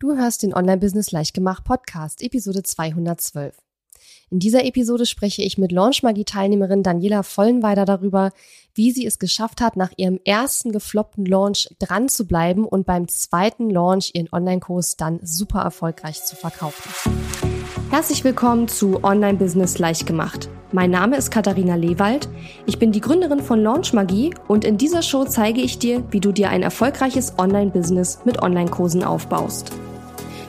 Du hörst den Online-Business Leichtgemacht Podcast, Episode 212. In dieser Episode spreche ich mit Launchmagie-Teilnehmerin Daniela Vollenweider darüber, wie sie es geschafft hat, nach ihrem ersten gefloppten Launch dran zu bleiben und beim zweiten Launch ihren Online-Kurs dann super erfolgreich zu verkaufen. Herzlich willkommen zu Online-Business Leichtgemacht. Mein Name ist Katharina Lewald. Ich bin die Gründerin von Launch Magie und in dieser Show zeige ich dir, wie du dir ein erfolgreiches Online-Business mit Online-Kursen aufbaust.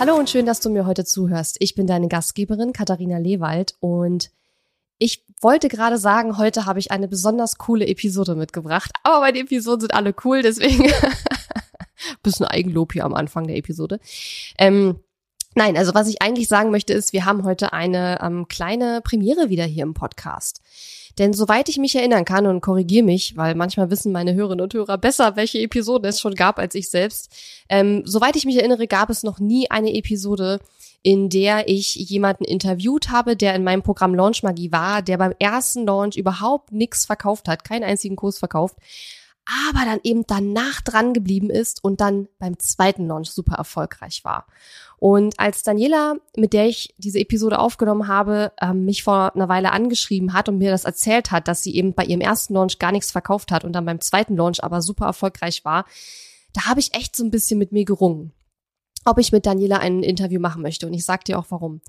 Hallo und schön, dass du mir heute zuhörst. Ich bin deine Gastgeberin Katharina Lewald und ich wollte gerade sagen, heute habe ich eine besonders coole Episode mitgebracht, aber meine Episoden sind alle cool, deswegen bisschen Eigenlob hier am Anfang der Episode. Ähm, nein, also was ich eigentlich sagen möchte ist, wir haben heute eine ähm, kleine Premiere wieder hier im Podcast. Denn soweit ich mich erinnern kann und korrigiere mich, weil manchmal wissen meine Hörerinnen und Hörer besser, welche Episoden es schon gab als ich selbst. Ähm, soweit ich mich erinnere, gab es noch nie eine Episode, in der ich jemanden interviewt habe, der in meinem Programm Launch Magie war, der beim ersten Launch überhaupt nichts verkauft hat, keinen einzigen Kurs verkauft, aber dann eben danach dran geblieben ist und dann beim zweiten Launch super erfolgreich war. Und als Daniela, mit der ich diese Episode aufgenommen habe, ähm, mich vor einer Weile angeschrieben hat und mir das erzählt hat, dass sie eben bei ihrem ersten Launch gar nichts verkauft hat und dann beim zweiten Launch aber super erfolgreich war, da habe ich echt so ein bisschen mit mir gerungen, ob ich mit Daniela ein Interview machen möchte. Und ich sag dir auch warum.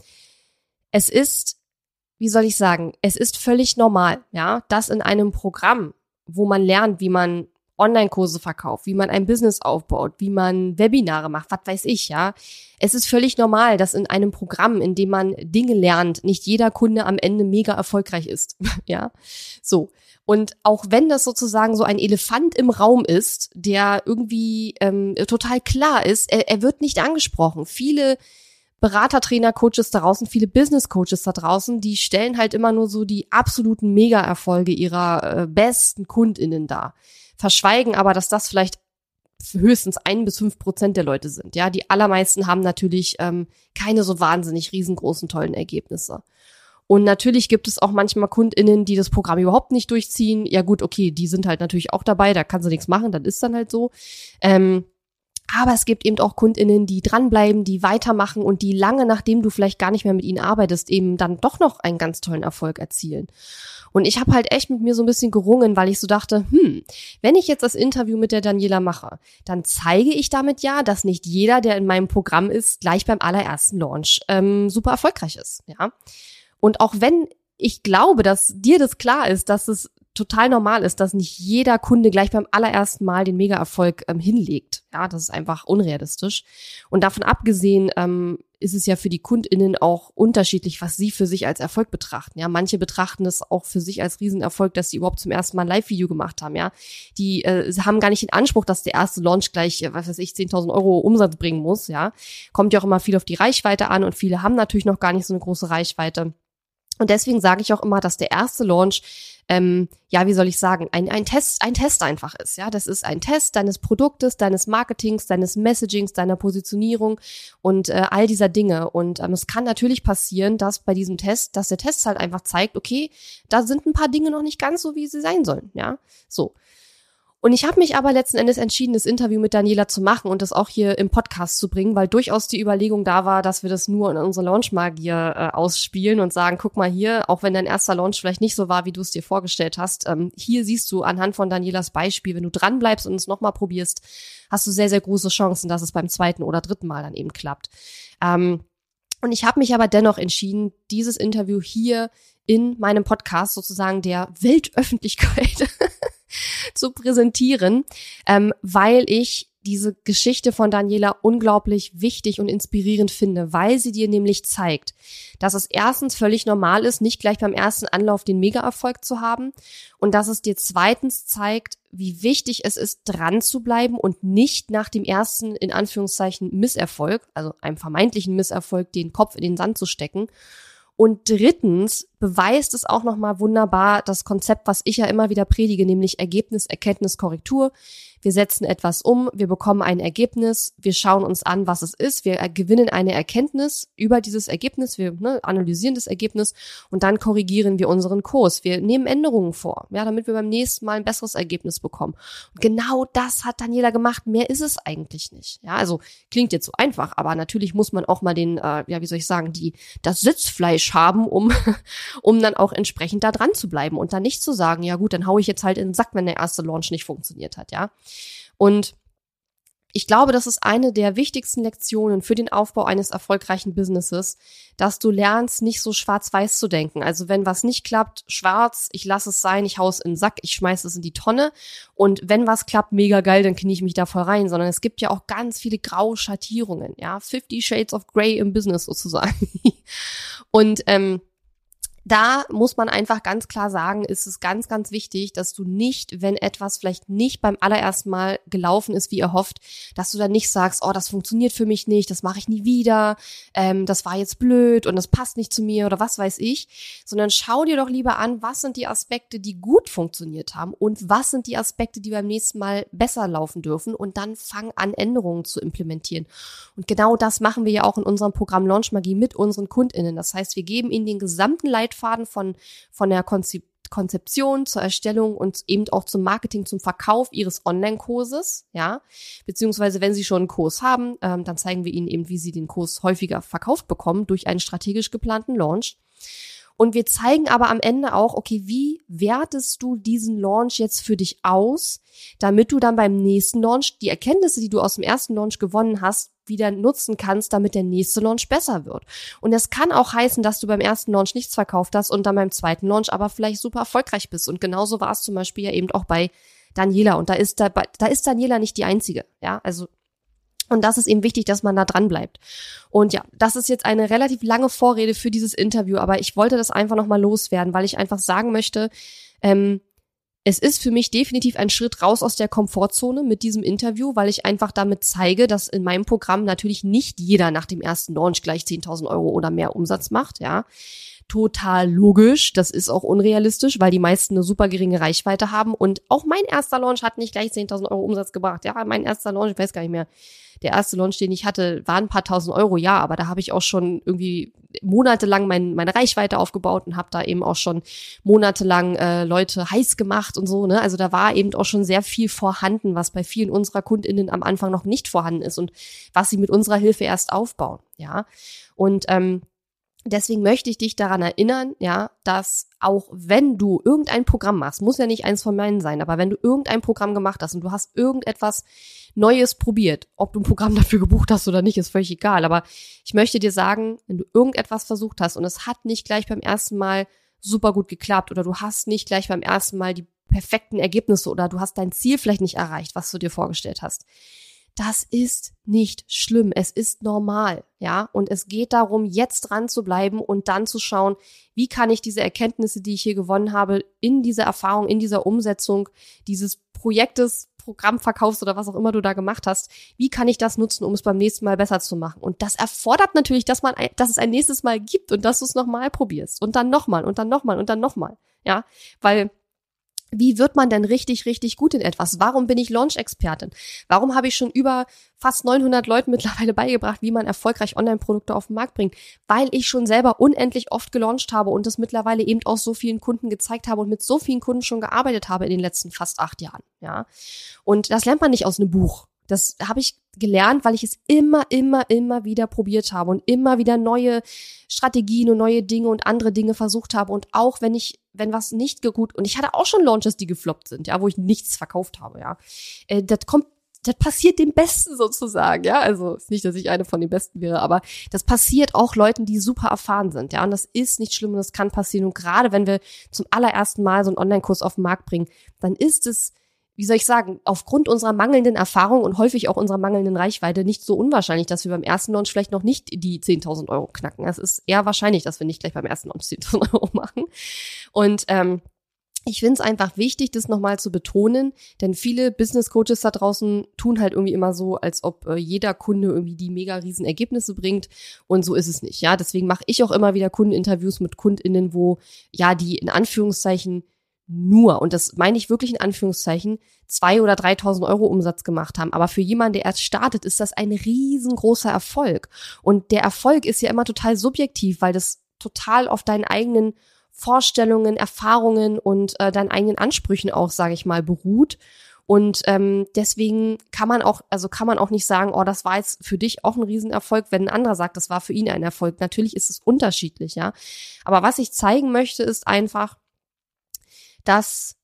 Es ist, wie soll ich sagen, es ist völlig normal, ja, dass in einem Programm, wo man lernt, wie man Online-Kurse verkauft, wie man ein Business aufbaut, wie man Webinare macht, was weiß ich, ja. Es ist völlig normal, dass in einem Programm, in dem man Dinge lernt, nicht jeder Kunde am Ende mega erfolgreich ist, ja. So. Und auch wenn das sozusagen so ein Elefant im Raum ist, der irgendwie ähm, total klar ist, er, er wird nicht angesprochen. Viele Berater, Trainer, Coaches da draußen, viele Business Coaches da draußen, die stellen halt immer nur so die absoluten Mega-Erfolge ihrer äh, besten KundInnen dar verschweigen aber, dass das vielleicht höchstens ein bis fünf Prozent der Leute sind. Ja, die allermeisten haben natürlich ähm, keine so wahnsinnig riesengroßen tollen Ergebnisse. Und natürlich gibt es auch manchmal KundInnen, die das Programm überhaupt nicht durchziehen. Ja gut, okay, die sind halt natürlich auch dabei, da kann sie nichts machen, das ist dann halt so. Ähm, aber es gibt eben auch KundInnen, die dranbleiben, die weitermachen und die lange, nachdem du vielleicht gar nicht mehr mit ihnen arbeitest, eben dann doch noch einen ganz tollen Erfolg erzielen. Und ich habe halt echt mit mir so ein bisschen gerungen, weil ich so dachte, hm, wenn ich jetzt das Interview mit der Daniela mache, dann zeige ich damit ja, dass nicht jeder, der in meinem Programm ist, gleich beim allerersten Launch ähm, super erfolgreich ist. Ja. Und auch wenn ich glaube, dass dir das klar ist, dass es total normal ist, dass nicht jeder Kunde gleich beim allerersten Mal den Mega-Erfolg ähm, hinlegt. Ja, das ist einfach unrealistisch. Und davon abgesehen ähm, ist es ja für die KundInnen auch unterschiedlich, was sie für sich als Erfolg betrachten. Ja, manche betrachten es auch für sich als Riesenerfolg, dass sie überhaupt zum ersten Mal ein Live-Video gemacht haben. Ja, die äh, haben gar nicht den Anspruch, dass der erste Launch gleich, äh, was weiß ich, 10.000 Euro Umsatz bringen muss. Ja, kommt ja auch immer viel auf die Reichweite an und viele haben natürlich noch gar nicht so eine große Reichweite. Und deswegen sage ich auch immer, dass der erste Launch ähm, ja, wie soll ich sagen, ein, ein Test, ein Test einfach ist. Ja, das ist ein Test deines Produktes, deines Marketings, deines Messagings, deiner Positionierung und äh, all dieser Dinge. Und ähm, es kann natürlich passieren, dass bei diesem Test, dass der Test halt einfach zeigt, okay, da sind ein paar Dinge noch nicht ganz so, wie sie sein sollen. Ja, so. Und ich habe mich aber letzten Endes entschieden, das Interview mit Daniela zu machen und das auch hier im Podcast zu bringen, weil durchaus die Überlegung da war, dass wir das nur in unserer Launchmagier äh, ausspielen und sagen, guck mal hier, auch wenn dein erster Launch vielleicht nicht so war, wie du es dir vorgestellt hast, ähm, hier siehst du anhand von Danielas Beispiel, wenn du dranbleibst und es nochmal probierst, hast du sehr, sehr große Chancen, dass es beim zweiten oder dritten Mal dann eben klappt. Ähm, und ich habe mich aber dennoch entschieden, dieses Interview hier in meinem Podcast sozusagen der Weltöffentlichkeit zu präsentieren, ähm, weil ich diese Geschichte von Daniela unglaublich wichtig und inspirierend finde, weil sie dir nämlich zeigt, dass es erstens völlig normal ist, nicht gleich beim ersten Anlauf den Mega-Erfolg zu haben und dass es dir zweitens zeigt, wie wichtig es ist, dran zu bleiben und nicht nach dem ersten, in Anführungszeichen, Misserfolg, also einem vermeintlichen Misserfolg, den Kopf in den Sand zu stecken und drittens beweist es auch nochmal wunderbar das Konzept, was ich ja immer wieder predige, nämlich Ergebnis, Erkenntnis, Korrektur. Wir setzen etwas um, wir bekommen ein Ergebnis, wir schauen uns an, was es ist, wir gewinnen eine Erkenntnis über dieses Ergebnis, wir ne, analysieren das Ergebnis und dann korrigieren wir unseren Kurs. Wir nehmen Änderungen vor, ja, damit wir beim nächsten Mal ein besseres Ergebnis bekommen. Und genau das hat Daniela gemacht. Mehr ist es eigentlich nicht. Ja, also klingt jetzt so einfach, aber natürlich muss man auch mal den, äh, ja, wie soll ich sagen, die das Sitzfleisch haben, um um dann auch entsprechend da dran zu bleiben und dann nicht zu sagen, ja gut, dann hau ich jetzt halt in den Sack, wenn der erste Launch nicht funktioniert hat, ja. Und ich glaube, das ist eine der wichtigsten Lektionen für den Aufbau eines erfolgreichen Businesses, dass du lernst, nicht so schwarz-weiß zu denken. Also wenn was nicht klappt, schwarz, ich lasse es sein, ich hau's in den Sack, ich schmeiße es in die Tonne. Und wenn was klappt, mega geil, dann knie ich mich da voll rein. Sondern es gibt ja auch ganz viele graue Schattierungen, ja, 50 Shades of Grey im Business sozusagen. Und ähm, da muss man einfach ganz klar sagen, ist es ganz, ganz wichtig, dass du nicht, wenn etwas vielleicht nicht beim allerersten Mal gelaufen ist, wie erhofft, dass du dann nicht sagst, oh, das funktioniert für mich nicht, das mache ich nie wieder, ähm, das war jetzt blöd und das passt nicht zu mir oder was weiß ich, sondern schau dir doch lieber an, was sind die Aspekte, die gut funktioniert haben und was sind die Aspekte, die beim nächsten Mal besser laufen dürfen und dann fang an, Änderungen zu implementieren. Und genau das machen wir ja auch in unserem Programm Launch Magie mit unseren KundInnen. Das heißt, wir geben ihnen den gesamten Leitfaden Leitfaden von, von der Konzep Konzeption zur Erstellung und eben auch zum Marketing, zum Verkauf ihres Online-Kurses, ja, beziehungsweise wenn sie schon einen Kurs haben, ähm, dann zeigen wir ihnen eben, wie sie den Kurs häufiger verkauft bekommen durch einen strategisch geplanten Launch. Und wir zeigen aber am Ende auch, okay, wie wertest du diesen Launch jetzt für dich aus, damit du dann beim nächsten Launch die Erkenntnisse, die du aus dem ersten Launch gewonnen hast, wieder nutzen kannst, damit der nächste Launch besser wird. Und das kann auch heißen, dass du beim ersten Launch nichts verkauft hast und dann beim zweiten Launch aber vielleicht super erfolgreich bist. Und genauso war es zum Beispiel ja eben auch bei Daniela. Und da ist da, da ist Daniela nicht die einzige. Ja, also und das ist eben wichtig, dass man da dran bleibt. Und ja, das ist jetzt eine relativ lange Vorrede für dieses Interview, aber ich wollte das einfach nochmal loswerden, weil ich einfach sagen möchte, ähm, es ist für mich definitiv ein Schritt raus aus der Komfortzone mit diesem Interview, weil ich einfach damit zeige, dass in meinem Programm natürlich nicht jeder nach dem ersten Launch gleich 10.000 Euro oder mehr Umsatz macht, ja. Total logisch. Das ist auch unrealistisch, weil die meisten eine super geringe Reichweite haben. Und auch mein erster Launch hat nicht gleich 10.000 Euro Umsatz gebracht. Ja, mein erster Launch, ich weiß gar nicht mehr, der erste Launch, den ich hatte, war ein paar tausend Euro, ja, aber da habe ich auch schon irgendwie monatelang mein, meine Reichweite aufgebaut und habe da eben auch schon monatelang äh, Leute heiß gemacht und so. Ne? Also da war eben auch schon sehr viel vorhanden, was bei vielen unserer KundInnen am Anfang noch nicht vorhanden ist und was sie mit unserer Hilfe erst aufbauen. Ja, und ähm, Deswegen möchte ich dich daran erinnern, ja, dass auch wenn du irgendein Programm machst, muss ja nicht eins von meinen sein, aber wenn du irgendein Programm gemacht hast und du hast irgendetwas Neues probiert, ob du ein Programm dafür gebucht hast oder nicht, ist völlig egal. Aber ich möchte dir sagen, wenn du irgendetwas versucht hast und es hat nicht gleich beim ersten Mal super gut geklappt oder du hast nicht gleich beim ersten Mal die perfekten Ergebnisse oder du hast dein Ziel vielleicht nicht erreicht, was du dir vorgestellt hast, das ist nicht schlimm. Es ist normal, ja. Und es geht darum, jetzt dran zu bleiben und dann zu schauen, wie kann ich diese Erkenntnisse, die ich hier gewonnen habe, in dieser Erfahrung, in dieser Umsetzung dieses Projektes, Programmverkaufs oder was auch immer du da gemacht hast, wie kann ich das nutzen, um es beim nächsten Mal besser zu machen? Und das erfordert natürlich, dass man, dass es ein nächstes Mal gibt und dass du es nochmal probierst und dann nochmal und dann nochmal und dann nochmal, ja. Weil wie wird man denn richtig, richtig gut in etwas? Warum bin ich Launch-Expertin? Warum habe ich schon über fast 900 Leuten mittlerweile beigebracht, wie man erfolgreich Online-Produkte auf den Markt bringt? Weil ich schon selber unendlich oft gelauncht habe und es mittlerweile eben auch so vielen Kunden gezeigt habe und mit so vielen Kunden schon gearbeitet habe in den letzten fast acht Jahren. Ja, und das lernt man nicht aus einem Buch. Das habe ich gelernt, weil ich es immer, immer, immer wieder probiert habe und immer wieder neue Strategien und neue Dinge und andere Dinge versucht habe. Und auch wenn ich, wenn was nicht gut, und ich hatte auch schon Launches, die gefloppt sind, ja, wo ich nichts verkauft habe, ja. Äh, das kommt das passiert dem Besten sozusagen, ja. Also nicht, dass ich eine von den Besten wäre, aber das passiert auch Leuten, die super erfahren sind, ja. Und das ist nicht schlimm und das kann passieren. Und gerade wenn wir zum allerersten Mal so einen Online-Kurs auf den Markt bringen, dann ist es wie soll ich sagen, aufgrund unserer mangelnden Erfahrung und häufig auch unserer mangelnden Reichweite nicht so unwahrscheinlich, dass wir beim ersten Launch vielleicht noch nicht die 10.000 Euro knacken. Es ist eher wahrscheinlich, dass wir nicht gleich beim ersten Launch 10.000 Euro machen. Und ähm, ich finde es einfach wichtig, das nochmal zu betonen, denn viele Business Coaches da draußen tun halt irgendwie immer so, als ob äh, jeder Kunde irgendwie die mega riesen Ergebnisse bringt und so ist es nicht. Ja, deswegen mache ich auch immer wieder Kundeninterviews mit Kundinnen, wo ja die in Anführungszeichen nur, und das meine ich wirklich in Anführungszeichen, zwei oder 3.000 Euro Umsatz gemacht haben. Aber für jemanden, der erst startet, ist das ein riesengroßer Erfolg. Und der Erfolg ist ja immer total subjektiv, weil das total auf deinen eigenen Vorstellungen, Erfahrungen und äh, deinen eigenen Ansprüchen auch, sage ich mal, beruht. Und ähm, deswegen kann man auch, also kann man auch nicht sagen, oh, das war jetzt für dich auch ein Riesenerfolg, wenn ein anderer sagt, das war für ihn ein Erfolg. Natürlich ist es unterschiedlich, ja. Aber was ich zeigen möchte, ist einfach, dass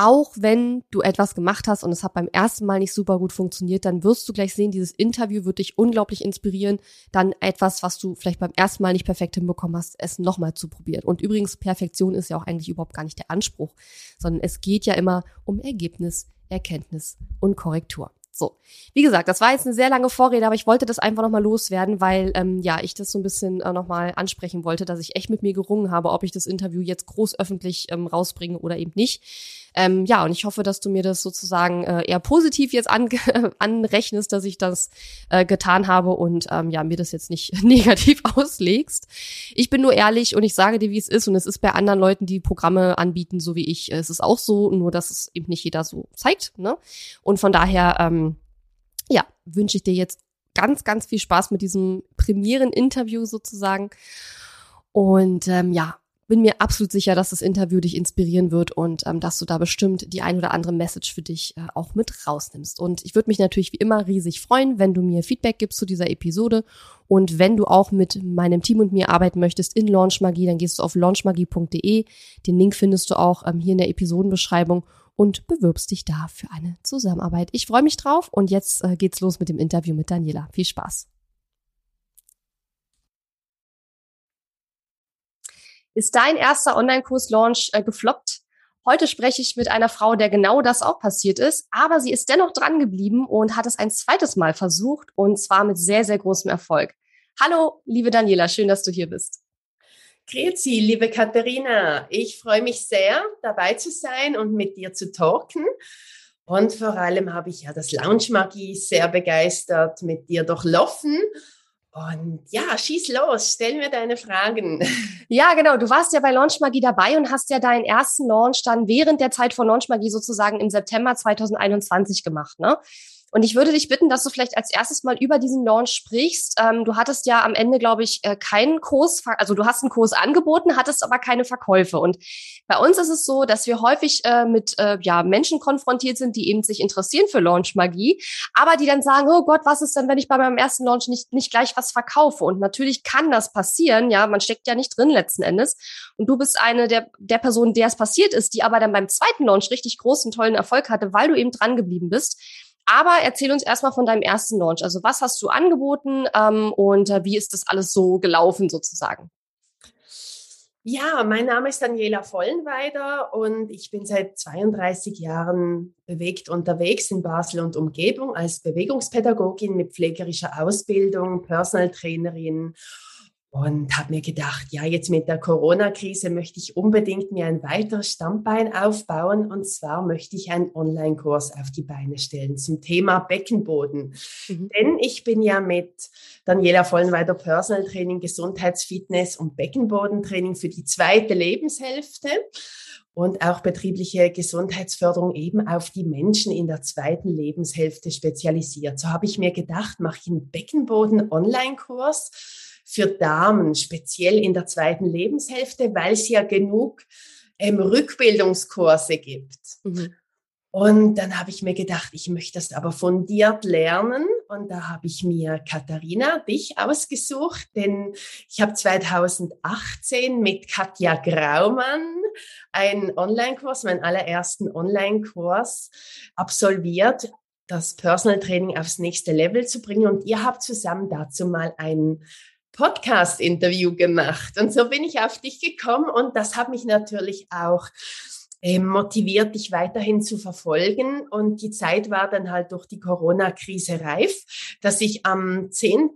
auch wenn du etwas gemacht hast und es hat beim ersten Mal nicht super gut funktioniert, dann wirst du gleich sehen, dieses Interview wird dich unglaublich inspirieren, dann etwas, was du vielleicht beim ersten Mal nicht perfekt hinbekommen hast, es nochmal zu probieren. Und übrigens, Perfektion ist ja auch eigentlich überhaupt gar nicht der Anspruch, sondern es geht ja immer um Ergebnis, Erkenntnis und Korrektur. So, wie gesagt, das war jetzt eine sehr lange Vorrede, aber ich wollte das einfach nochmal loswerden, weil ähm, ja ich das so ein bisschen äh, nochmal ansprechen wollte, dass ich echt mit mir gerungen habe, ob ich das Interview jetzt groß öffentlich ähm, rausbringe oder eben nicht. Ähm, ja, und ich hoffe, dass du mir das sozusagen äh, eher positiv jetzt an, anrechnest, dass ich das äh, getan habe und ähm, ja, mir das jetzt nicht negativ auslegst. Ich bin nur ehrlich und ich sage dir, wie es ist. Und es ist bei anderen Leuten, die Programme anbieten, so wie ich, es ist auch so, nur dass es eben nicht jeder so zeigt. Ne? Und von daher, ähm, ja, wünsche ich dir jetzt ganz, ganz viel Spaß mit diesem Premieren-Interview sozusagen. Und ähm, ja, bin mir absolut sicher, dass das Interview dich inspirieren wird und ähm, dass du da bestimmt die ein oder andere Message für dich äh, auch mit rausnimmst. Und ich würde mich natürlich wie immer riesig freuen, wenn du mir Feedback gibst zu dieser Episode. Und wenn du auch mit meinem Team und mir arbeiten möchtest in Launchmagie, dann gehst du auf launchmagie.de. Den Link findest du auch ähm, hier in der Episodenbeschreibung und bewirbst dich da für eine Zusammenarbeit. Ich freue mich drauf und jetzt äh, geht's los mit dem Interview mit Daniela. Viel Spaß. Ist dein erster Online-Kurs-Launch äh, gefloppt? Heute spreche ich mit einer Frau, der genau das auch passiert ist, aber sie ist dennoch dran geblieben und hat es ein zweites Mal versucht und zwar mit sehr, sehr großem Erfolg. Hallo, liebe Daniela, schön, dass du hier bist. Grüezi, liebe Katharina. Ich freue mich sehr, dabei zu sein und mit dir zu talken. Und vor allem habe ich ja das Lounge Magie sehr begeistert mit dir durchlaufen und ja, schieß los, stell mir deine Fragen. Ja, genau. Du warst ja bei Launch Magie dabei und hast ja deinen ersten Launch dann während der Zeit von Launch Magie sozusagen im September 2021 gemacht, ne? Und ich würde dich bitten, dass du vielleicht als erstes mal über diesen Launch sprichst. Ähm, du hattest ja am Ende, glaube ich, äh, keinen Kurs, also du hast einen Kurs angeboten, hattest aber keine Verkäufe. Und bei uns ist es so, dass wir häufig äh, mit äh, ja, Menschen konfrontiert sind, die eben sich interessieren für Launch-Magie, aber die dann sagen, oh Gott, was ist denn, wenn ich bei meinem ersten Launch nicht, nicht gleich was verkaufe? Und natürlich kann das passieren, ja, man steckt ja nicht drin letzten Endes. Und du bist eine der, der Personen, der es passiert ist, die aber dann beim zweiten Launch richtig großen, tollen Erfolg hatte, weil du eben dran geblieben bist. Aber erzähl uns erstmal von deinem ersten Launch. Also was hast du angeboten ähm, und äh, wie ist das alles so gelaufen sozusagen? Ja, mein Name ist Daniela Vollenweider und ich bin seit 32 Jahren bewegt unterwegs in Basel und Umgebung als Bewegungspädagogin mit pflegerischer Ausbildung, Personal Trainerin und habe mir gedacht, ja, jetzt mit der Corona-Krise möchte ich unbedingt mir ein weiteres Stammbein aufbauen. Und zwar möchte ich einen Online-Kurs auf die Beine stellen zum Thema Beckenboden. Mhm. Denn ich bin ja mit Daniela Vollenweider Personal Training, Gesundheitsfitness und Beckenbodentraining für die zweite Lebenshälfte und auch betriebliche Gesundheitsförderung eben auf die Menschen in der zweiten Lebenshälfte spezialisiert. So habe ich mir gedacht, mache ich einen Beckenboden-Online-Kurs für Damen, speziell in der zweiten Lebenshälfte, weil es ja genug ähm, Rückbildungskurse gibt. Mhm. Und dann habe ich mir gedacht, ich möchte das aber fundiert lernen. Und da habe ich mir Katharina, dich ausgesucht, denn ich habe 2018 mit Katja Graumann einen Online-Kurs, meinen allerersten Online-Kurs absolviert, das Personal Training aufs nächste Level zu bringen. Und ihr habt zusammen dazu mal einen Podcast-Interview gemacht. Und so bin ich auf dich gekommen und das hat mich natürlich auch äh, motiviert, dich weiterhin zu verfolgen. Und die Zeit war dann halt durch die Corona-Krise reif, dass ich am 10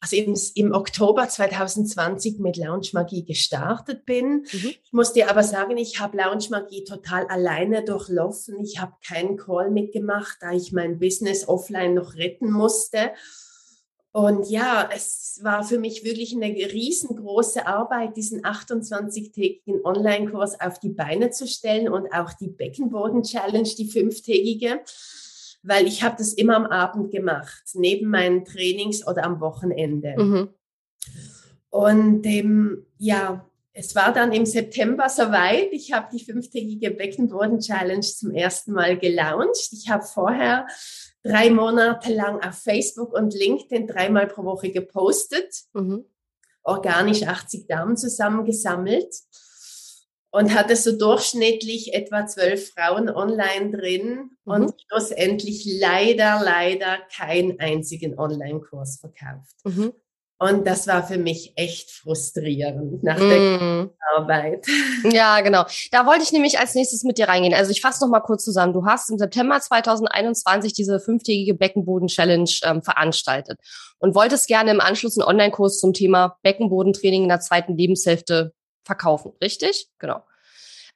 also im, im Oktober 2020 mit Lounge Magie gestartet bin. Mhm. Ich muss dir aber sagen, ich habe Lounge Magie total alleine durchlaufen. Ich habe keinen Call mitgemacht, da ich mein Business offline noch retten musste. Und ja, es war für mich wirklich eine riesengroße Arbeit, diesen 28-tägigen Online-Kurs auf die Beine zu stellen und auch die Beckenboden-Challenge, die fünftägige weil ich habe das immer am Abend gemacht, neben meinen Trainings oder am Wochenende. Mhm. Und ähm, ja, es war dann im September soweit. Ich habe die fünftägige Beckenboden Challenge zum ersten Mal gelauncht. Ich habe vorher drei Monate lang auf Facebook und LinkedIn dreimal pro Woche gepostet, mhm. organisch 80 Damen zusammengesammelt und hatte so durchschnittlich etwa zwölf Frauen online drin mhm. und schlussendlich leider, leider keinen einzigen Online-Kurs verkauft. Mhm. Und das war für mich echt frustrierend nach der mm. Arbeit. Ja, genau. Da wollte ich nämlich als nächstes mit dir reingehen. Also ich fasse noch mal kurz zusammen. Du hast im September 2021 diese fünftägige Beckenboden-Challenge ähm, veranstaltet und wolltest gerne im Anschluss einen Online-Kurs zum Thema Beckenbodentraining in der zweiten Lebenshälfte verkaufen, richtig? Genau.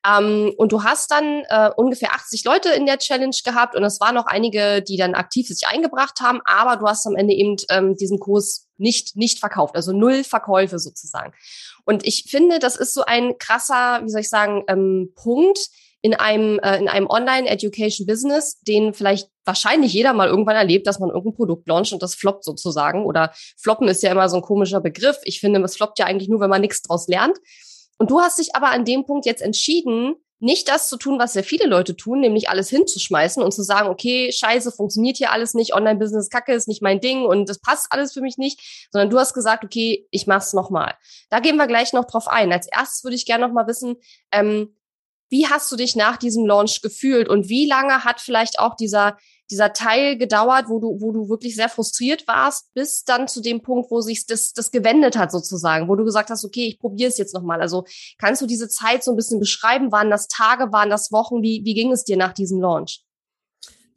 Ähm, und du hast dann äh, ungefähr 80 Leute in der Challenge gehabt und es waren noch einige, die dann aktiv sich eingebracht haben, aber du hast am Ende eben ähm, diesen Kurs nicht, nicht verkauft, also null Verkäufe sozusagen. Und ich finde, das ist so ein krasser, wie soll ich sagen, ähm, Punkt in einem, äh, in einem Online-Education-Business, den vielleicht wahrscheinlich jeder mal irgendwann erlebt, dass man irgendein Produkt launcht und das floppt sozusagen. Oder floppen ist ja immer so ein komischer Begriff. Ich finde, es floppt ja eigentlich nur, wenn man nichts draus lernt. Und du hast dich aber an dem Punkt jetzt entschieden, nicht das zu tun, was sehr viele Leute tun, nämlich alles hinzuschmeißen und zu sagen, okay, scheiße, funktioniert hier alles nicht, Online-Business kacke ist nicht mein Ding und das passt alles für mich nicht, sondern du hast gesagt, okay, ich mach's nochmal. Da gehen wir gleich noch drauf ein. Als erstes würde ich gerne noch mal wissen, ähm, wie hast du dich nach diesem Launch gefühlt und wie lange hat vielleicht auch dieser dieser Teil gedauert, wo du, wo du wirklich sehr frustriert warst, bis dann zu dem Punkt, wo sich das, das gewendet hat sozusagen, wo du gesagt hast, okay, ich probiere es jetzt nochmal. Also kannst du diese Zeit so ein bisschen beschreiben? Waren das Tage, waren das Wochen? Wie, wie ging es dir nach diesem Launch?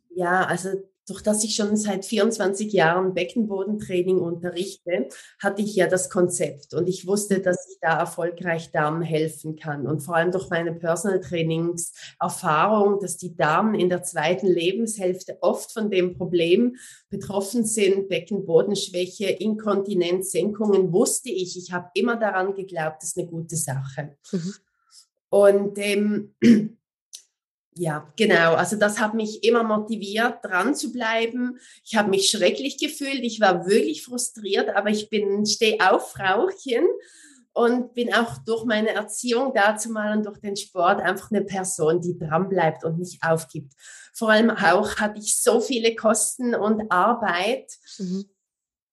Ja, also durch das ich schon seit 24 Jahren Beckenbodentraining unterrichte, hatte ich ja das Konzept und ich wusste, dass ich da erfolgreich Damen helfen kann. Und vor allem durch meine Personal Trainings Erfahrung, dass die Damen in der zweiten Lebenshälfte oft von dem Problem betroffen sind, Beckenbodenschwäche, Inkontinenz, Senkungen, wusste ich, ich habe immer daran geglaubt, das ist eine gute Sache. Mhm. Und ähm, ja, genau. Also das hat mich immer motiviert, dran zu bleiben. Ich habe mich schrecklich gefühlt. Ich war wirklich frustriert, aber ich bin steh auf Frauchen und bin auch durch meine Erziehung dazu mal und durch den Sport einfach eine Person, die dran bleibt und nicht aufgibt. Vor allem auch hatte ich so viele Kosten und Arbeit. Mhm.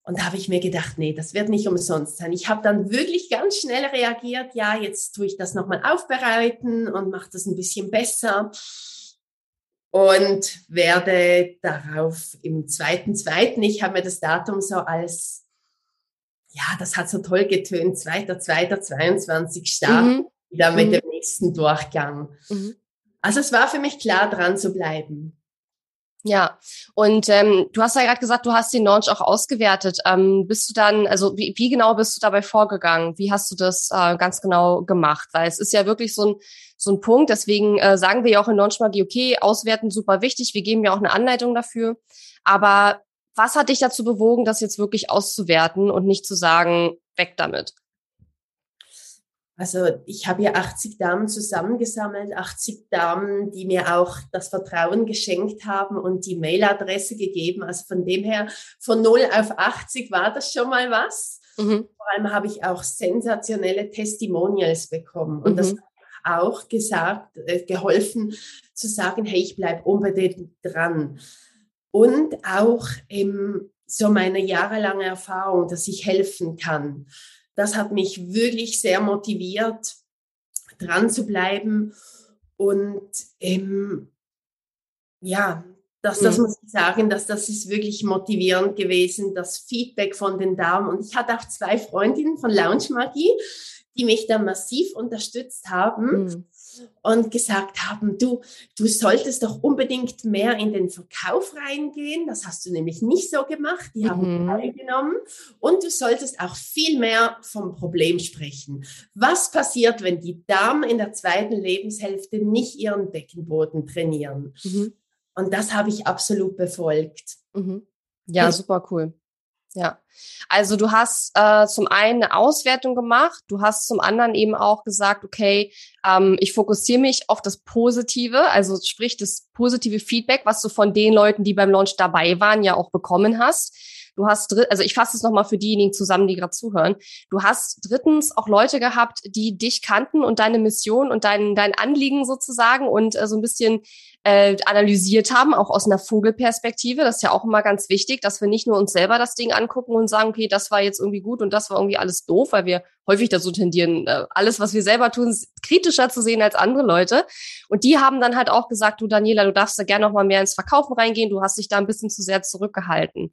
Und da habe ich mir gedacht, nee, das wird nicht umsonst sein. Ich habe dann wirklich ganz schnell reagiert, ja, jetzt tue ich das nochmal aufbereiten und mache das ein bisschen besser und werde darauf im zweiten, zweiten, ich habe mir das Datum so als, ja, das hat so toll getönt, zweiter, zweiter, 22 starten, mhm. wieder mit mhm. dem nächsten Durchgang. Mhm. Also es war für mich klar, dran zu bleiben. Ja, und ähm, du hast ja gerade gesagt, du hast den Launch auch ausgewertet. Ähm, bist du dann, also wie, wie genau bist du dabei vorgegangen? Wie hast du das äh, ganz genau gemacht? Weil es ist ja wirklich so ein, so ein Punkt, deswegen äh, sagen wir ja auch in Launch Magie, okay, auswerten super wichtig, wir geben ja auch eine Anleitung dafür. Aber was hat dich dazu bewogen, das jetzt wirklich auszuwerten und nicht zu sagen, weg damit? Also ich habe ja 80 Damen zusammengesammelt, 80 Damen, die mir auch das Vertrauen geschenkt haben und die Mailadresse gegeben. Also von dem her, von 0 auf 80 war das schon mal was. Mhm. Vor allem habe ich auch sensationelle Testimonials bekommen. Und mhm. das hat auch gesagt, äh, geholfen zu sagen, hey, ich bleibe unbedingt dran. Und auch ähm, so meine jahrelange Erfahrung, dass ich helfen kann das hat mich wirklich sehr motiviert, dran zu bleiben. Und ähm, ja, das, das mhm. muss ich sagen, dass das ist wirklich motivierend gewesen, das Feedback von den Damen. Und ich hatte auch zwei Freundinnen von Lounge Magie, die mich da massiv unterstützt haben. Mhm und gesagt haben, du, du solltest doch unbedingt mehr in den Verkauf reingehen. Das hast du nämlich nicht so gemacht. Die haben mhm. teilgenommen. Und du solltest auch viel mehr vom Problem sprechen. Was passiert, wenn die Damen in der zweiten Lebenshälfte nicht ihren Beckenboden trainieren? Mhm. Und das habe ich absolut befolgt. Mhm. Ja, super cool. Ja, also du hast äh, zum einen eine Auswertung gemacht, du hast zum anderen eben auch gesagt, okay, ähm, ich fokussiere mich auf das Positive, also sprich das positive Feedback, was du von den Leuten, die beim Launch dabei waren, ja auch bekommen hast. Du hast, also ich fasse es nochmal für diejenigen zusammen, die gerade zuhören. Du hast drittens auch Leute gehabt, die dich kannten und deine Mission und dein, dein Anliegen sozusagen und äh, so ein bisschen äh, analysiert haben, auch aus einer Vogelperspektive. Das ist ja auch immer ganz wichtig, dass wir nicht nur uns selber das Ding angucken und sagen, okay, das war jetzt irgendwie gut und das war irgendwie alles doof, weil wir häufig dazu tendieren, äh, alles, was wir selber tun, kritischer zu sehen als andere Leute. Und die haben dann halt auch gesagt, du Daniela, du darfst da gerne noch mal mehr ins Verkaufen reingehen, du hast dich da ein bisschen zu sehr zurückgehalten.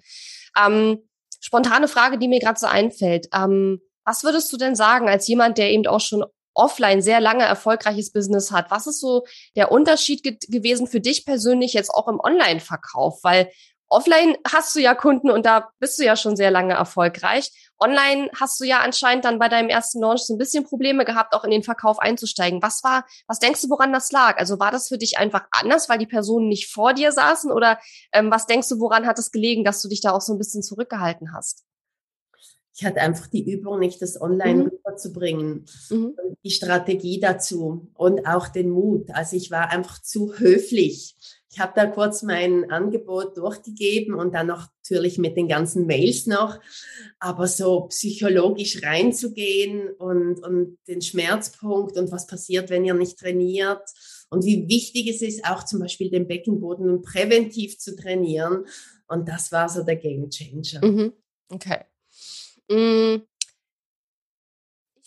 Ähm, spontane Frage, die mir gerade so einfällt. Ähm, was würdest du denn sagen als jemand, der eben auch schon offline sehr lange erfolgreiches Business hat. Was ist so der Unterschied ge gewesen für dich persönlich jetzt auch im Online-Verkauf? Weil offline hast du ja Kunden und da bist du ja schon sehr lange erfolgreich. Online hast du ja anscheinend dann bei deinem ersten Launch so ein bisschen Probleme gehabt, auch in den Verkauf einzusteigen. Was war, was denkst du, woran das lag? Also war das für dich einfach anders, weil die Personen nicht vor dir saßen oder ähm, was denkst du, woran hat es gelegen, dass du dich da auch so ein bisschen zurückgehalten hast? ich hatte einfach die Übung nicht, das online mhm. rüberzubringen. Mhm. Die Strategie dazu und auch den Mut. Also ich war einfach zu höflich. Ich habe da kurz mein Angebot durchgegeben und dann natürlich mit den ganzen Mails noch. Aber so psychologisch reinzugehen und, und den Schmerzpunkt und was passiert, wenn ihr nicht trainiert und wie wichtig es ist, auch zum Beispiel den Beckenboden präventiv zu trainieren. Und das war so der Game Changer. Mhm. Okay. Hm.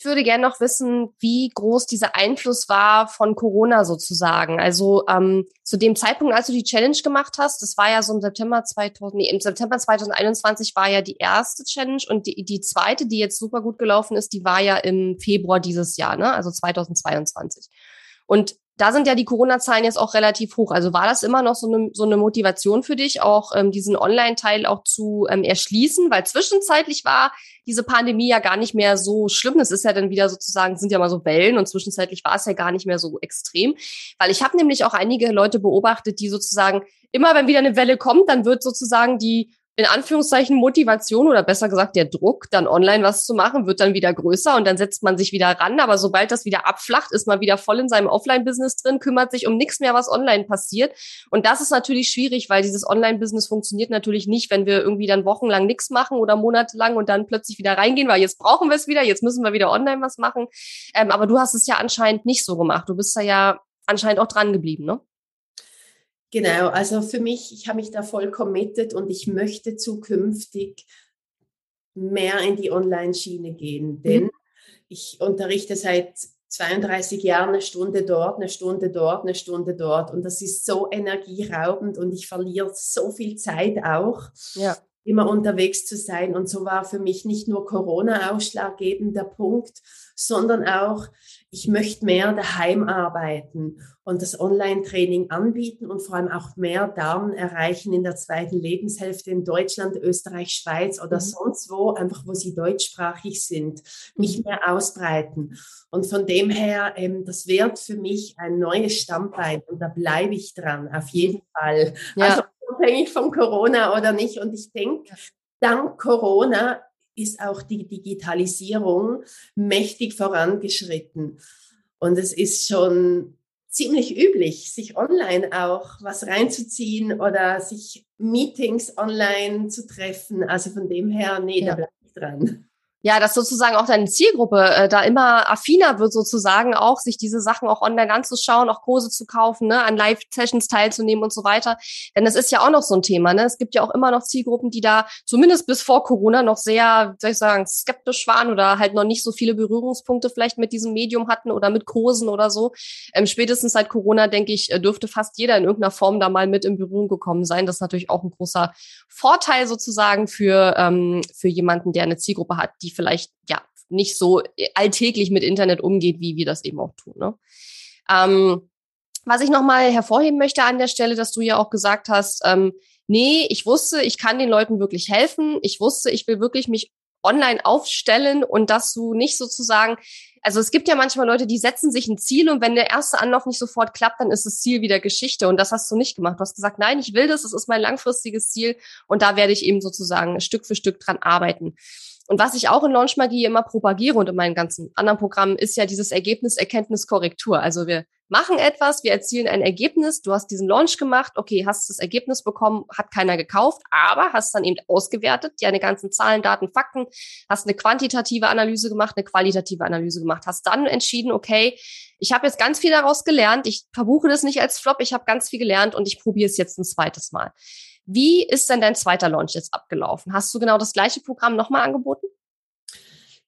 Ich würde gerne noch wissen, wie groß dieser Einfluss war von Corona sozusagen. Also ähm, zu dem Zeitpunkt, als du die Challenge gemacht hast, das war ja so im September 2000, nee, im September 2021 war ja die erste Challenge und die, die zweite, die jetzt super gut gelaufen ist, die war ja im Februar dieses Jahr, ne? Also 2022. Und da sind ja die Corona-Zahlen jetzt auch relativ hoch. Also war das immer noch so eine, so eine Motivation für dich, auch ähm, diesen Online-Teil auch zu ähm, erschließen? Weil zwischenzeitlich war diese Pandemie ja gar nicht mehr so schlimm. Es ist ja dann wieder sozusagen, sind ja mal so Wellen und zwischenzeitlich war es ja gar nicht mehr so extrem. Weil ich habe nämlich auch einige Leute beobachtet, die sozusagen immer, wenn wieder eine Welle kommt, dann wird sozusagen die in Anführungszeichen Motivation oder besser gesagt der Druck, dann online was zu machen, wird dann wieder größer und dann setzt man sich wieder ran. Aber sobald das wieder abflacht, ist man wieder voll in seinem Offline-Business drin, kümmert sich um nichts mehr, was online passiert. Und das ist natürlich schwierig, weil dieses Online-Business funktioniert natürlich nicht, wenn wir irgendwie dann wochenlang nichts machen oder monatelang und dann plötzlich wieder reingehen, weil jetzt brauchen wir es wieder, jetzt müssen wir wieder online was machen. Ähm, aber du hast es ja anscheinend nicht so gemacht. Du bist da ja anscheinend auch dran geblieben, ne? Genau, also für mich, ich habe mich da voll committed und ich möchte zukünftig mehr in die Online-Schiene gehen, mhm. denn mhm. ich unterrichte seit 32 Jahren eine Stunde dort, eine Stunde dort, eine Stunde dort und das ist so energieraubend und ich verliere so viel Zeit auch. Ja immer unterwegs zu sein. Und so war für mich nicht nur Corona ausschlaggebender Punkt, sondern auch, ich möchte mehr daheim arbeiten und das Online-Training anbieten und vor allem auch mehr Damen erreichen in der zweiten Lebenshälfte in Deutschland, Österreich, Schweiz oder mhm. sonst wo, einfach wo sie deutschsprachig sind, mich mhm. mehr ausbreiten. Und von dem her, ähm, das wird für mich ein neues Stammbein und da bleibe ich dran, auf jeden Fall. Ja. Also unabhängig von Corona oder nicht. Und ich denke, dank Corona ist auch die Digitalisierung mächtig vorangeschritten. Und es ist schon ziemlich üblich, sich online auch was reinzuziehen oder sich Meetings online zu treffen. Also von dem her, nee, ja. da bleibe ich dran ja, dass sozusagen auch deine Zielgruppe äh, da immer affiner wird, sozusagen auch, sich diese Sachen auch online anzuschauen, auch Kurse zu kaufen, ne, an Live-Sessions teilzunehmen und so weiter. Denn das ist ja auch noch so ein Thema. Ne? Es gibt ja auch immer noch Zielgruppen, die da zumindest bis vor Corona noch sehr, soll ich sagen, skeptisch waren oder halt noch nicht so viele Berührungspunkte vielleicht mit diesem Medium hatten oder mit Kursen oder so. Ähm, spätestens seit Corona, denke ich, äh, dürfte fast jeder in irgendeiner Form da mal mit in Berührung gekommen sein. Das ist natürlich auch ein großer Vorteil sozusagen für, ähm, für jemanden, der eine Zielgruppe hat, die vielleicht ja nicht so alltäglich mit Internet umgeht, wie wir das eben auch tun. Ne? Ähm, was ich nochmal hervorheben möchte an der Stelle, dass du ja auch gesagt hast, ähm, nee, ich wusste, ich kann den Leuten wirklich helfen. Ich wusste, ich will wirklich mich online aufstellen und dass du nicht sozusagen, also es gibt ja manchmal Leute, die setzen sich ein Ziel und wenn der erste Anlauf nicht sofort klappt, dann ist das Ziel wieder Geschichte und das hast du nicht gemacht. Du hast gesagt, nein, ich will das, das ist mein langfristiges Ziel und da werde ich eben sozusagen Stück für Stück dran arbeiten. Und was ich auch in Launch Magie immer propagiere und in meinen ganzen anderen Programmen ist ja dieses Ergebnis, Erkenntnis, Korrektur. Also wir machen etwas, wir erzielen ein Ergebnis, du hast diesen Launch gemacht, okay, hast das Ergebnis bekommen, hat keiner gekauft, aber hast dann eben ausgewertet, deine ganzen Zahlen, Daten, Fakten, hast eine quantitative Analyse gemacht, eine qualitative Analyse gemacht, hast dann entschieden, okay, ich habe jetzt ganz viel daraus gelernt, ich verbuche das nicht als Flop, ich habe ganz viel gelernt und ich probiere es jetzt ein zweites Mal. Wie ist denn dein zweiter Launch jetzt abgelaufen? Hast du genau das gleiche Programm nochmal angeboten?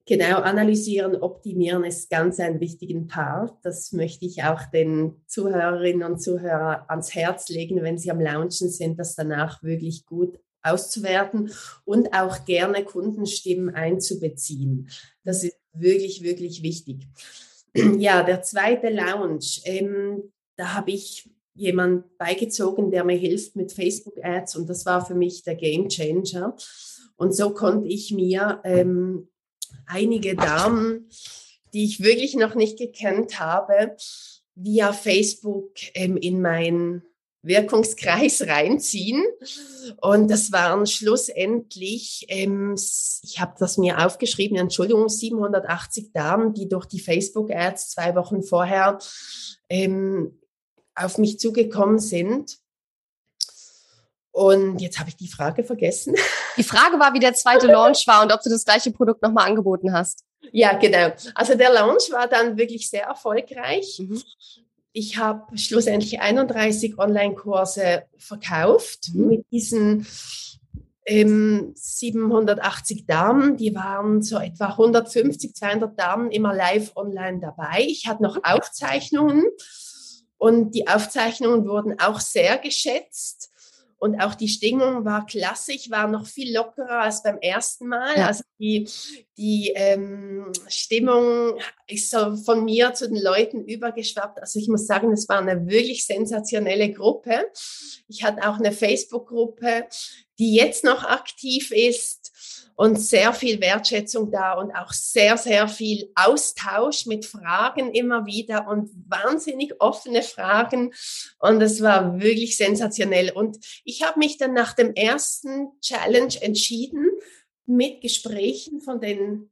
Genau, analysieren, optimieren ist ganz ein wichtigen Part. Das möchte ich auch den Zuhörerinnen und Zuhörern ans Herz legen, wenn sie am Launchen sind, das danach wirklich gut auszuwerten und auch gerne Kundenstimmen einzubeziehen. Das ist wirklich, wirklich wichtig. Ja, der zweite Launch, ähm, da habe ich jemand beigezogen, der mir hilft mit Facebook-Ads und das war für mich der Game Changer. Und so konnte ich mir ähm, einige Damen, die ich wirklich noch nicht gekannt habe, via Facebook ähm, in meinen Wirkungskreis reinziehen. Und das waren schlussendlich, ähm, ich habe das mir aufgeschrieben, Entschuldigung, 780 Damen, die durch die Facebook-Ads zwei Wochen vorher ähm, auf mich zugekommen sind. Und jetzt habe ich die Frage vergessen. Die Frage war, wie der zweite Launch war und ob du das gleiche Produkt nochmal angeboten hast. Ja, genau. Also der Launch war dann wirklich sehr erfolgreich. Mhm. Ich habe schlussendlich 31 Online-Kurse verkauft mhm. mit diesen ähm, 780 Damen. Die waren so etwa 150, 200 Damen immer live online dabei. Ich hatte noch Aufzeichnungen und die Aufzeichnungen wurden auch sehr geschätzt. Und auch die Stimmung war klassisch, war noch viel lockerer als beim ersten Mal. Ja. Also die, die ähm, Stimmung ist so von mir zu den Leuten übergeschwappt. Also ich muss sagen, es war eine wirklich sensationelle Gruppe. Ich hatte auch eine Facebook-Gruppe, die jetzt noch aktiv ist und sehr viel Wertschätzung da und auch sehr, sehr viel Austausch mit Fragen immer wieder und wahnsinnig offene Fragen. Und es war wirklich sensationell. Und ich habe mich dann nach dem ersten Challenge entschieden, mit Gesprächen von den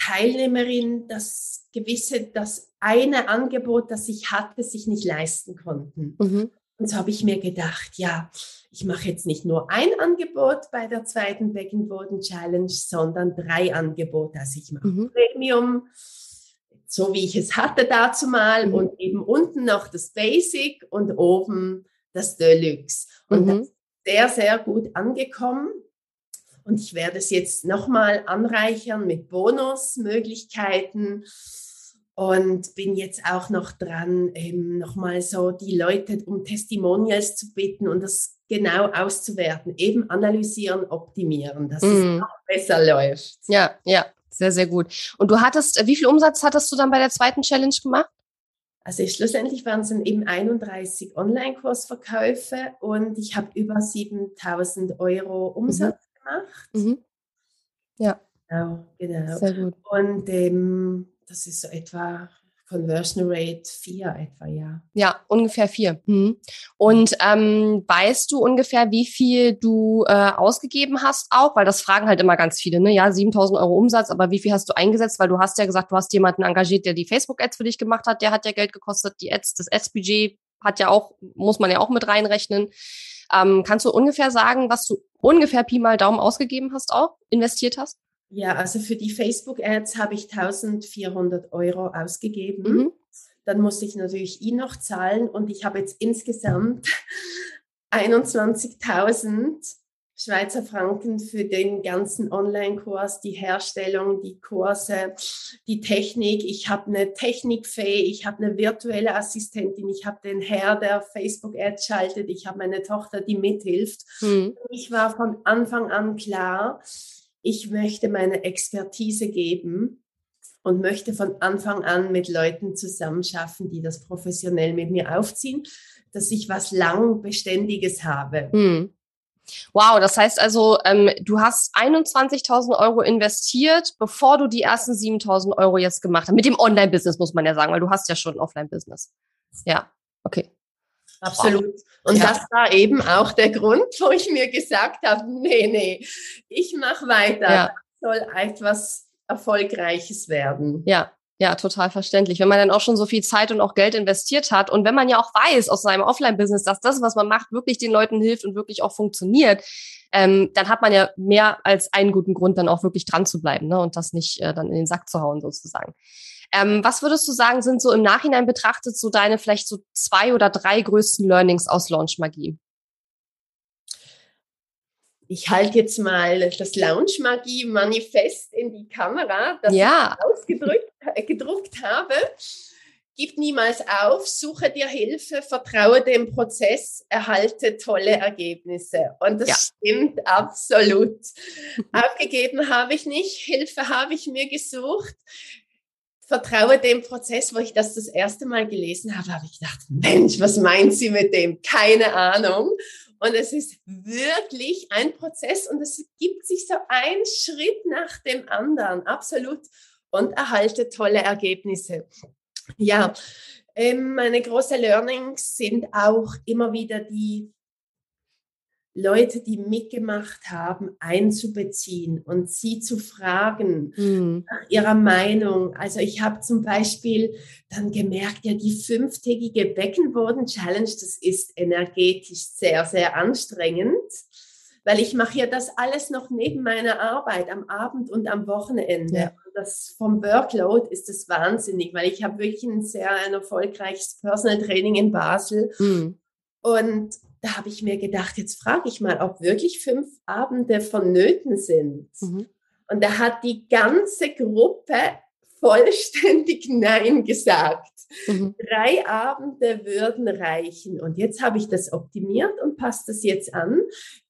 Teilnehmerinnen, das gewisse, das eine Angebot, das ich hatte, sich nicht leisten konnten. Mhm. Und so habe ich mir gedacht, ja, ich mache jetzt nicht nur ein Angebot bei der zweiten Beckenboden Challenge, sondern drei Angebote. Also ich mache mhm. Premium, so wie ich es hatte dazu mal mhm. und eben unten noch das Basic und oben das Deluxe. Und mhm. das ist sehr, sehr gut angekommen. Und ich werde es jetzt nochmal anreichern mit Bonusmöglichkeiten und bin jetzt auch noch dran, eben nochmal so die Leute um Testimonials zu bitten und das genau auszuwerten, eben analysieren, optimieren, dass mm. es mhm. noch besser läuft. Ja, ja, sehr, sehr gut. Und du hattest, wie viel Umsatz hattest du dann bei der zweiten Challenge gemacht? Also schlussendlich waren es dann eben 31 Online-Kursverkäufe und ich habe über 7000 Euro Umsatz mhm. gemacht. Mhm. Ja. Genau, genau. Sehr gut. Und ähm, das ist so etwa Conversion Rate 4 etwa, ja. Ja, ungefähr 4. Hm. Und ähm, weißt du ungefähr, wie viel du äh, ausgegeben hast auch? Weil das fragen halt immer ganz viele, ne? Ja, 7000 Euro Umsatz, aber wie viel hast du eingesetzt? Weil du hast ja gesagt, du hast jemanden engagiert, der die Facebook-Ads für dich gemacht hat. Der hat ja Geld gekostet. Die Ads, das Ads-Budget hat ja auch, muss man ja auch mit reinrechnen. Ähm, kannst du ungefähr sagen, was du ungefähr Pi mal Daumen ausgegeben hast auch, investiert hast? Ja, also für die Facebook-Ads habe ich 1400 Euro ausgegeben. Mhm. Dann musste ich natürlich ihn noch zahlen und ich habe jetzt insgesamt 21.000 Schweizer Franken für den ganzen Online-Kurs, die Herstellung, die Kurse, die Technik. Ich habe eine Technikfee, ich habe eine virtuelle Assistentin, ich habe den Herr, der Facebook-Ads schaltet, ich habe meine Tochter, die mithilft. Mhm. Ich war von Anfang an klar, ich möchte meine Expertise geben und möchte von Anfang an mit Leuten zusammenschaffen, die das professionell mit mir aufziehen, dass ich was lang Beständiges habe. Hm. Wow, das heißt also, ähm, du hast 21.000 Euro investiert, bevor du die ersten 7.000 Euro jetzt gemacht hast. Mit dem Online-Business muss man ja sagen, weil du hast ja schon ein Offline-Business. Ja, okay. Absolut. Und ja. das war eben auch der Grund, wo ich mir gesagt habe, nee, nee, ich mache weiter. Ja. Soll etwas Erfolgreiches werden. Ja, ja, total verständlich. Wenn man dann auch schon so viel Zeit und auch Geld investiert hat und wenn man ja auch weiß aus seinem Offline-Business, dass das, was man macht, wirklich den Leuten hilft und wirklich auch funktioniert, ähm, dann hat man ja mehr als einen guten Grund, dann auch wirklich dran zu bleiben ne? und das nicht äh, dann in den Sack zu hauen sozusagen. Ähm, was würdest du sagen, sind so im Nachhinein betrachtet so deine vielleicht so zwei oder drei größten Learnings aus Launch Magie? Ich halte jetzt mal das Lounge-Magie-Manifest in die Kamera, das ja. ich ausgedrückt äh, gedruckt habe. Gib niemals auf, suche dir Hilfe, vertraue dem Prozess, erhalte tolle Ergebnisse. Und das ja. stimmt absolut. Aufgegeben habe ich nicht, Hilfe habe ich mir gesucht. Vertraue dem Prozess, wo ich das das erste Mal gelesen habe, habe ich gedacht, Mensch, was meint sie mit dem? Keine Ahnung. Und es ist wirklich ein Prozess und es gibt sich so ein Schritt nach dem anderen, absolut. Und erhalte tolle Ergebnisse. Ja, ähm, meine großen Learnings sind auch immer wieder die Leute, die mitgemacht haben, einzubeziehen und sie zu fragen mhm. nach ihrer Meinung. Also ich habe zum Beispiel dann gemerkt, ja, die fünftägige Beckenboden-Challenge, das ist energetisch sehr, sehr anstrengend, weil ich mache ja das alles noch neben meiner Arbeit am Abend und am Wochenende. Ja. Das vom Workload ist das wahnsinnig, weil ich habe wirklich ein sehr ein erfolgreiches Personal Training in Basel. Mhm. Und da habe ich mir gedacht, jetzt frage ich mal, ob wirklich fünf Abende vonnöten sind. Mhm. Und da hat die ganze Gruppe vollständig Nein gesagt. Mhm. Drei Abende würden reichen. Und jetzt habe ich das optimiert und passe das jetzt an.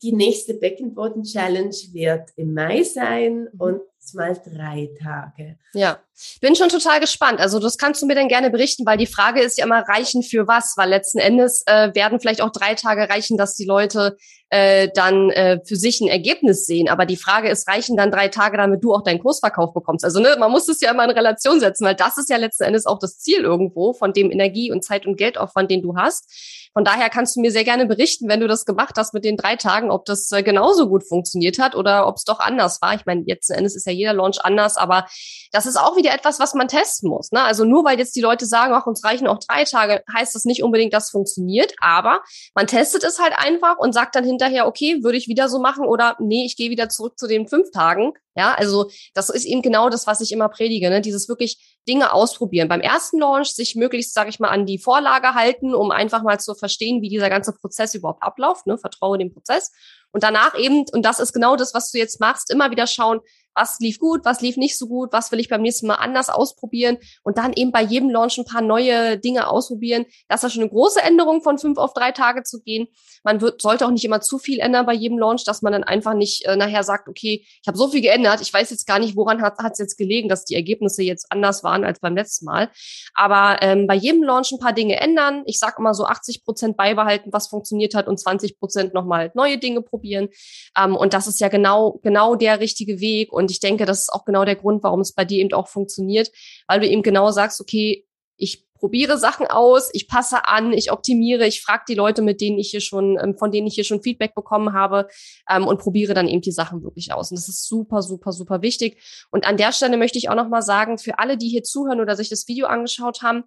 Die nächste Beckenboden-Challenge wird im Mai sein mhm. und mal drei Tage. Ja, bin schon total gespannt. Also das kannst du mir dann gerne berichten, weil die Frage ist ja immer, reichen für was? Weil letzten Endes äh, werden vielleicht auch drei Tage reichen, dass die Leute äh, dann äh, für sich ein Ergebnis sehen. Aber die Frage ist, reichen dann drei Tage, damit du auch deinen Kursverkauf bekommst? Also ne, man muss das ja immer in Relation setzen, weil das ist ja letzten Endes auch das Ziel irgendwo von dem Energie- und Zeit- und Geldaufwand, den du hast. Von daher kannst du mir sehr gerne berichten, wenn du das gemacht hast mit den drei Tagen, ob das äh, genauso gut funktioniert hat oder ob es doch anders war. Ich meine, letzten Endes ist ja jeder Launch anders, aber das ist auch wieder etwas, was man testen muss. Ne? Also nur weil jetzt die Leute sagen, ach, uns reichen auch drei Tage, heißt das nicht unbedingt, dass funktioniert. Aber man testet es halt einfach und sagt dann hinterher, okay, würde ich wieder so machen oder nee, ich gehe wieder zurück zu den fünf Tagen. Ja, also das ist eben genau das, was ich immer predige, ne? dieses wirklich Dinge ausprobieren. Beim ersten Launch sich möglichst, sage ich mal, an die Vorlage halten, um einfach mal zu verstehen, wie dieser ganze Prozess überhaupt abläuft. Ne? Vertraue dem Prozess. Und danach eben, und das ist genau das, was du jetzt machst, immer wieder schauen, was lief gut, was lief nicht so gut, was will ich beim nächsten Mal anders ausprobieren und dann eben bei jedem Launch ein paar neue Dinge ausprobieren. Das ist schon eine große Änderung von fünf auf drei Tage zu gehen. Man wird, sollte auch nicht immer zu viel ändern bei jedem Launch, dass man dann einfach nicht äh, nachher sagt, okay, ich habe so viel geändert, ich weiß jetzt gar nicht, woran hat es jetzt gelegen, dass die Ergebnisse jetzt anders waren als beim letzten Mal. Aber ähm, bei jedem Launch ein paar Dinge ändern. Ich sage immer so 80 Prozent beibehalten, was funktioniert hat und 20 Prozent nochmal neue Dinge probieren. Ähm, und das ist ja genau, genau der richtige Weg. Und und ich denke, das ist auch genau der Grund, warum es bei dir eben auch funktioniert, weil du eben genau sagst, okay, ich probiere Sachen aus, ich passe an, ich optimiere, ich frage die Leute, mit denen ich hier schon, ähm, von denen ich hier schon Feedback bekommen habe ähm, und probiere dann eben die Sachen wirklich aus. Und das ist super, super, super wichtig. Und an der Stelle möchte ich auch nochmal sagen, für alle, die hier zuhören oder sich das Video angeschaut haben,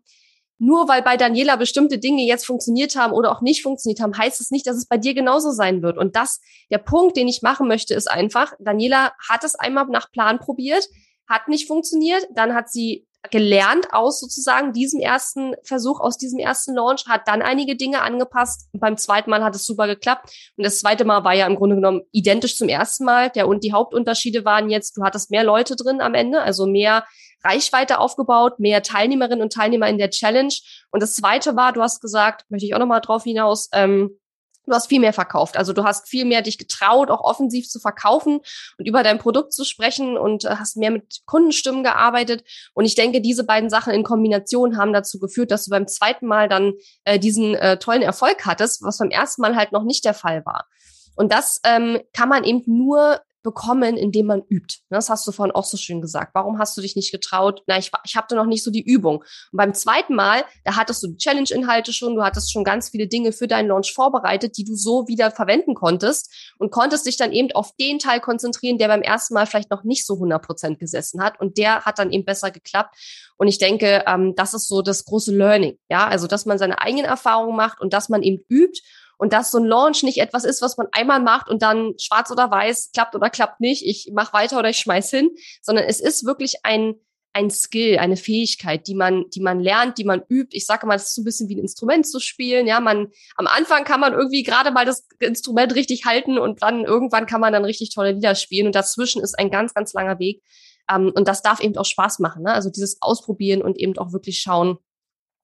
nur weil bei Daniela bestimmte Dinge jetzt funktioniert haben oder auch nicht funktioniert haben, heißt es nicht, dass es bei dir genauso sein wird. Und das, der Punkt, den ich machen möchte, ist einfach, Daniela hat es einmal nach Plan probiert, hat nicht funktioniert, dann hat sie gelernt aus sozusagen diesem ersten Versuch, aus diesem ersten Launch, hat dann einige Dinge angepasst. Beim zweiten Mal hat es super geklappt. Und das zweite Mal war ja im Grunde genommen identisch zum ersten Mal. Der und die Hauptunterschiede waren jetzt, du hattest mehr Leute drin am Ende, also mehr Reichweite aufgebaut, mehr Teilnehmerinnen und Teilnehmer in der Challenge. Und das zweite war, du hast gesagt, möchte ich auch nochmal drauf hinaus, ähm, Du hast viel mehr verkauft. Also du hast viel mehr dich getraut, auch offensiv zu verkaufen und über dein Produkt zu sprechen und äh, hast mehr mit Kundenstimmen gearbeitet. Und ich denke, diese beiden Sachen in Kombination haben dazu geführt, dass du beim zweiten Mal dann äh, diesen äh, tollen Erfolg hattest, was beim ersten Mal halt noch nicht der Fall war. Und das ähm, kann man eben nur bekommen, indem man übt. Das hast du vorhin auch so schön gesagt. Warum hast du dich nicht getraut? Na, ich, ich hatte noch nicht so die Übung. Und beim zweiten Mal, da hattest du die Challenge-Inhalte schon, du hattest schon ganz viele Dinge für deinen Launch vorbereitet, die du so wieder verwenden konntest und konntest dich dann eben auf den Teil konzentrieren, der beim ersten Mal vielleicht noch nicht so 100 Prozent gesessen hat. Und der hat dann eben besser geklappt. Und ich denke, ähm, das ist so das große Learning. Ja, also, dass man seine eigenen Erfahrungen macht und dass man eben übt und dass so ein Launch nicht etwas ist, was man einmal macht und dann schwarz oder weiß, klappt oder klappt nicht, ich mache weiter oder ich schmeiß hin, sondern es ist wirklich ein ein Skill, eine Fähigkeit, die man, die man lernt, die man übt. Ich sage mal, das ist so ein bisschen wie ein Instrument zu spielen. Ja, man, am Anfang kann man irgendwie gerade mal das Instrument richtig halten und dann irgendwann kann man dann richtig tolle Lieder spielen. Und dazwischen ist ein ganz, ganz langer Weg. Ähm, und das darf eben auch Spaß machen. Ne? Also dieses Ausprobieren und eben auch wirklich schauen,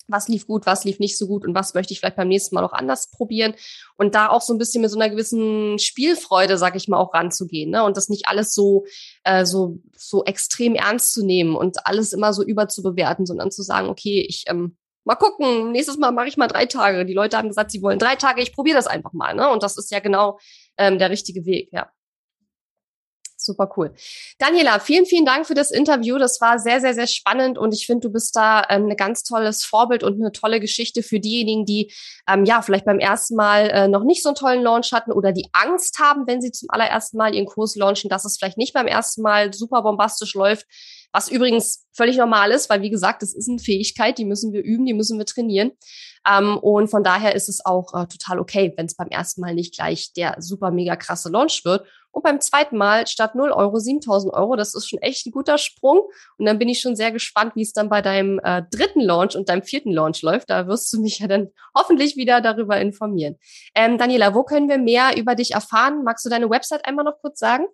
was lief gut, was lief nicht so gut und was möchte ich vielleicht beim nächsten Mal auch anders probieren und da auch so ein bisschen mit so einer gewissen Spielfreude, sag ich mal, auch ranzugehen, ne? Und das nicht alles so äh, so so extrem ernst zu nehmen und alles immer so überzubewerten, sondern zu sagen, okay, ich ähm, mal gucken, nächstes Mal mache ich mal drei Tage. Die Leute haben gesagt, sie wollen drei Tage, ich probiere das einfach mal, ne? Und das ist ja genau ähm, der richtige Weg, ja super cool. Daniela, vielen, vielen Dank für das Interview. Das war sehr, sehr, sehr spannend und ich finde, du bist da ähm, ein ganz tolles Vorbild und eine tolle Geschichte für diejenigen, die ähm, ja vielleicht beim ersten Mal äh, noch nicht so einen tollen Launch hatten oder die Angst haben, wenn sie zum allerersten Mal ihren Kurs launchen, dass es vielleicht nicht beim ersten Mal super bombastisch läuft. Was übrigens völlig normal ist, weil wie gesagt, das ist eine Fähigkeit, die müssen wir üben, die müssen wir trainieren. Ähm, und von daher ist es auch äh, total okay, wenn es beim ersten Mal nicht gleich der super mega krasse Launch wird. Und beim zweiten Mal statt 0 Euro 7000 Euro. Das ist schon echt ein guter Sprung. Und dann bin ich schon sehr gespannt, wie es dann bei deinem äh, dritten Launch und deinem vierten Launch läuft. Da wirst du mich ja dann hoffentlich wieder darüber informieren. Ähm, Daniela, wo können wir mehr über dich erfahren? Magst du deine Website einmal noch kurz sagen?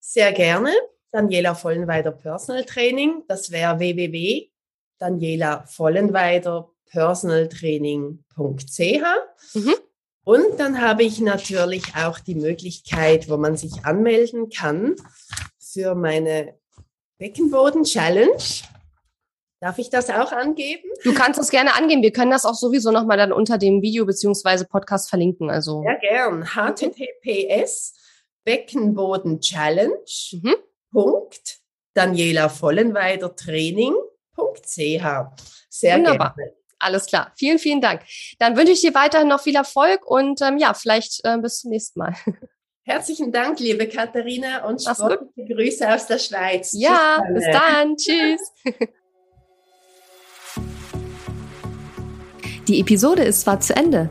Sehr gerne. Daniela Vollenweider Personal Training. Das wäre www.danielavollenweider.personaltraining.ch. Mhm. Und dann habe ich natürlich auch die Möglichkeit, wo man sich anmelden kann für meine Beckenboden-Challenge. Darf ich das auch angeben? Du kannst es gerne angeben. Wir können das auch sowieso nochmal dann unter dem Video beziehungsweise Podcast verlinken. Also. Ja, gern. https Beckenboden Challenge. Mhm. Punkt Daniela Vollenweider Training.ch. Sehr Wunderbar. gerne. Alles klar. Vielen, vielen Dank. Dann wünsche ich dir weiterhin noch viel Erfolg und ähm, ja, vielleicht äh, bis zum nächsten Mal. Herzlichen Dank, liebe Katharina und sportliche Grüße aus der Schweiz. Ja, Tschüss, bis dann. Tschüss. Die Episode ist zwar zu Ende,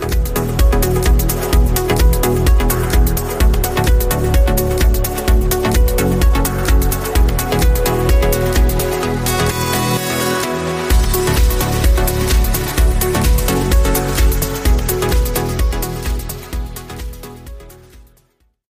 Thank you.